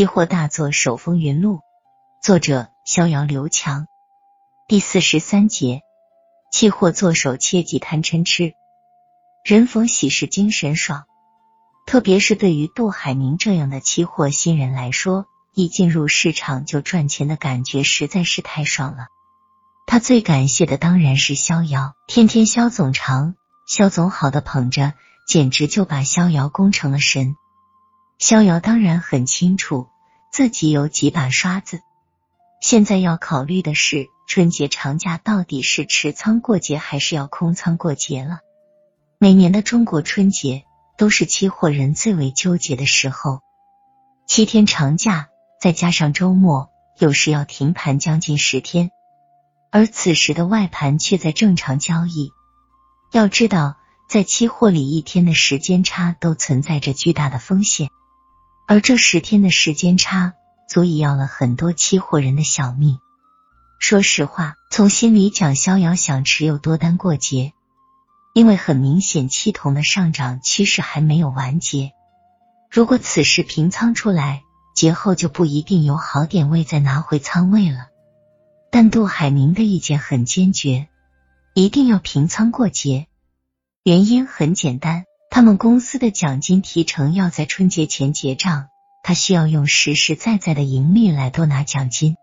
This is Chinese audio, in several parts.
期货大作手风云录，作者逍遥刘强。第四十三节，期货做手切忌贪嗔痴，人逢喜事精神爽。特别是对于杜海明这样的期货新人来说，一进入市场就赚钱的感觉实在是太爽了。他最感谢的当然是逍遥，天天肖总长、肖总好的捧着，简直就把逍遥供成了神。逍遥当然很清楚自己有几把刷子，现在要考虑的是春节长假到底是持仓过节还是要空仓过节了。每年的中国春节都是期货人最为纠结的时候，七天长假再加上周末，有时要停盘将近十天，而此时的外盘却在正常交易。要知道，在期货里一天的时间差都存在着巨大的风险。而这十天的时间差，足以要了很多期货人的小命。说实话，从心里讲，逍遥想持有多单过节，因为很明显，期铜的上涨趋势还没有完结。如果此时平仓出来，节后就不一定有好点位再拿回仓位了。但杜海明的意见很坚决，一定要平仓过节，原因很简单。他们公司的奖金提成要在春节前结账，他需要用实实在在的盈利来多拿奖金。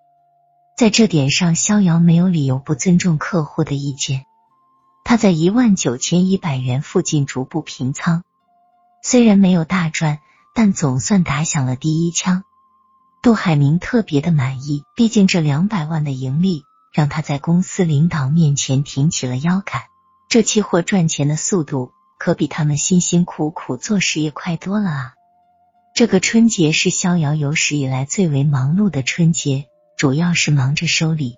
在这点上，逍遥没有理由不尊重客户的意见。他在一万九千一百元附近逐步平仓，虽然没有大赚，但总算打响了第一枪。杜海明特别的满意，毕竟这两百万的盈利让他在公司领导面前挺起了腰杆。这期货赚钱的速度。可比他们辛辛苦苦做事业快多了啊！这个春节是逍遥有史以来最为忙碌的春节，主要是忙着收礼。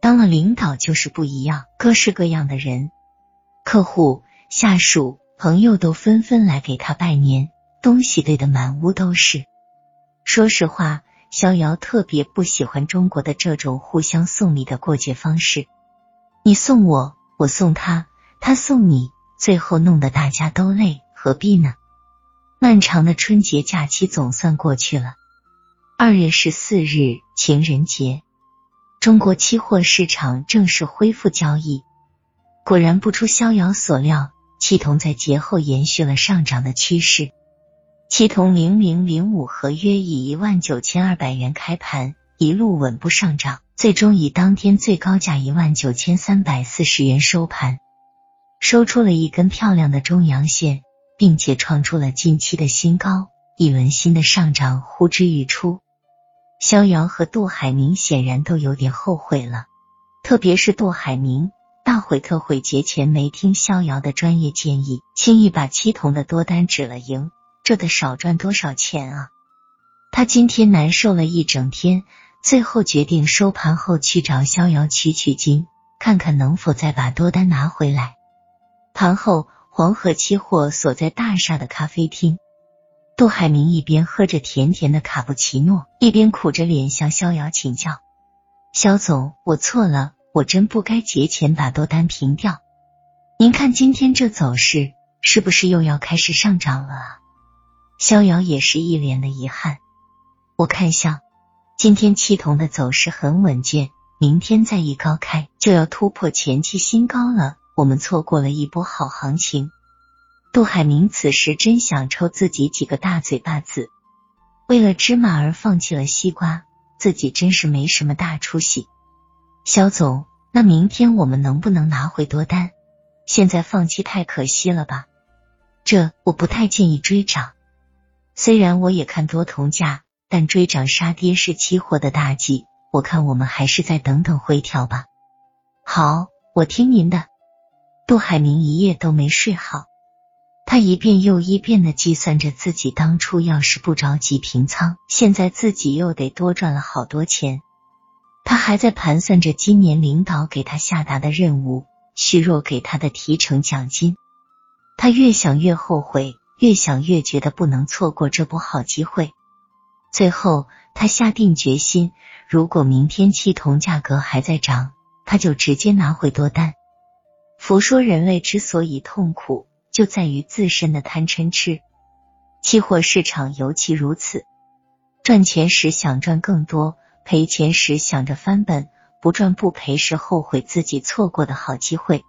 当了领导就是不一样，各式各样的人、客户、下属、朋友都纷纷来给他拜年，东西堆得满屋都是。说实话，逍遥特别不喜欢中国的这种互相送礼的过节方式，你送我，我送他，他送你。最后弄得大家都累，何必呢？漫长的春节假期总算过去了。二月十四日，情人节，中国期货市场正式恢复交易。果然不出逍遥所料，期铜在节后延续了上涨的趋势。期铜零零零五合约以一万九千二百元开盘，一路稳步上涨，最终以当天最高价一万九千三百四十元收盘。收出了一根漂亮的中阳线，并且创出了近期的新高，一轮新的上涨呼之欲出。逍遥和杜海明显然都有点后悔了，特别是杜海明，大悔特悔节前没听逍遥的专业建议，轻易把七铜的多单止了盈，这得少赚多少钱啊！他今天难受了一整天，最后决定收盘后去找逍遥取取经，看看能否再把多单拿回来。盘后，黄河期货所在大厦的咖啡厅，杜海明一边喝着甜甜的卡布奇诺，一边苦着脸向逍遥请教：“肖总，我错了，我真不该节前把多单平掉。您看今天这走势，是不是又要开始上涨了啊？”逍遥也是一脸的遗憾。我看像今天期铜的走势很稳健，明天再一高开，就要突破前期新高了。我们错过了一波好行情。杜海明此时真想抽自己几个大嘴巴子。为了芝麻而放弃了西瓜，自己真是没什么大出息。肖总，那明天我们能不能拿回多单？现在放弃太可惜了吧？这我不太建议追涨。虽然我也看多铜价，但追涨杀跌是期货的大忌。我看我们还是再等等回调吧。好，我听您的。杜海明一夜都没睡好，他一遍又一遍的计算着自己当初要是不着急平仓，现在自己又得多赚了好多钱。他还在盘算着今年领导给他下达的任务，虚弱给他的提成奖金。他越想越后悔，越想越觉得不能错过这波好机会。最后，他下定决心，如果明天期铜价格还在涨，他就直接拿回多单。佛说，人类之所以痛苦，就在于自身的贪嗔痴。期货市场尤其如此。赚钱时想赚更多，赔钱时想着翻本，不赚不赔时后悔自己错过的好机会。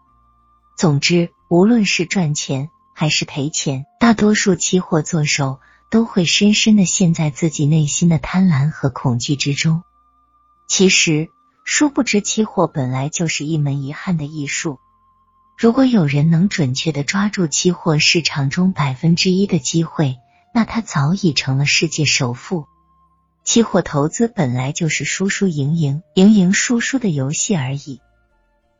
总之，无论是赚钱还是赔钱，大多数期货做手都会深深的陷在自己内心的贪婪和恐惧之中。其实，殊不知期货本来就是一门遗憾的艺术。如果有人能准确的抓住期货市场中百分之一的机会，那他早已成了世界首富。期货投资本来就是输输赢赢、赢赢输输的游戏而已。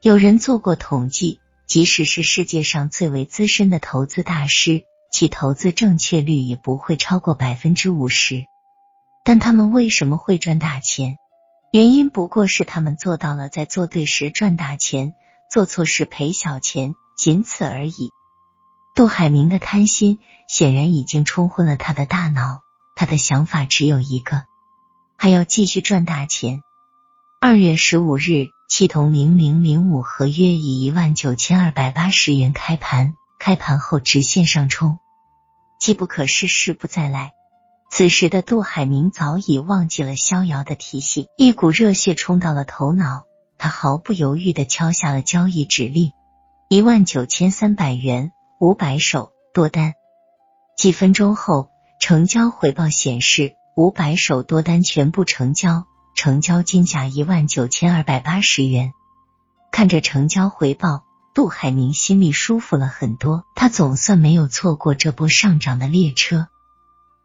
有人做过统计，即使是世界上最为资深的投资大师，其投资正确率也不会超过百分之五十。但他们为什么会赚大钱？原因不过是他们做到了在做对时赚大钱。做错事赔小钱，仅此而已。杜海明的贪心显然已经冲昏了他的大脑，他的想法只有一个，还要继续赚大钱。二月十五日，七铜零零零五合约以一万九千二百八十元开盘，开盘后直线上冲，机不可失，时不再来。此时的杜海明早已忘记了逍遥的提醒，一股热血冲到了头脑。他毫不犹豫的敲下了交易指令，一万九千三百元五百手多单。几分钟后，成交回报显示五百手多单全部成交，成交金价一万九千二百八十元。看着成交回报，杜海明心里舒服了很多，他总算没有错过这波上涨的列车。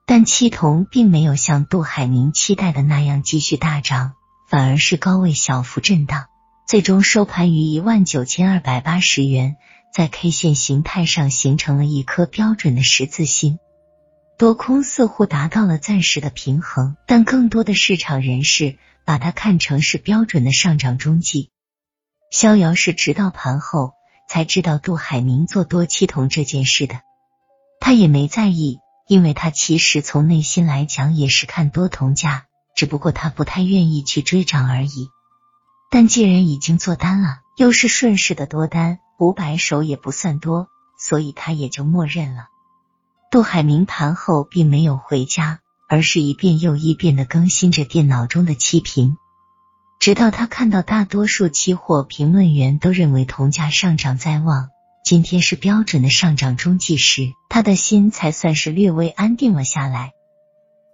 但七铜并没有像杜海明期待的那样继续大涨。反而是高位小幅震荡，最终收盘于一万九千二百八十元，在 K 线形态上形成了一颗标准的十字星，多空似乎达到了暂时的平衡，但更多的市场人士把它看成是标准的上涨中继。逍遥是直到盘后才知道杜海明做多期铜这件事的，他也没在意，因为他其实从内心来讲也是看多铜价。只不过他不太愿意去追涨而已，但既然已经做单了，又是顺势的多单，五百手也不算多，所以他也就默认了。杜海明盘后并没有回家，而是一遍又一遍的更新着电脑中的期评，直到他看到大多数期货评论员都认为铜价上涨在望，今天是标准的上涨中继时，他的心才算是略微安定了下来。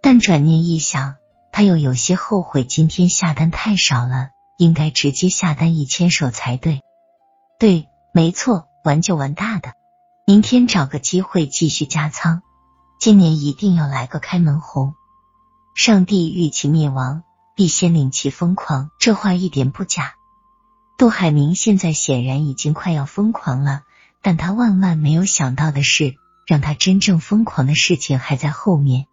但转念一想，他又有些后悔，今天下单太少了，应该直接下单一千手才对。对，没错，玩就玩大的，明天找个机会继续加仓。今年一定要来个开门红。上帝欲其灭亡，必先令其疯狂，这话一点不假。杜海明现在显然已经快要疯狂了，但他万万没有想到的是，让他真正疯狂的事情还在后面。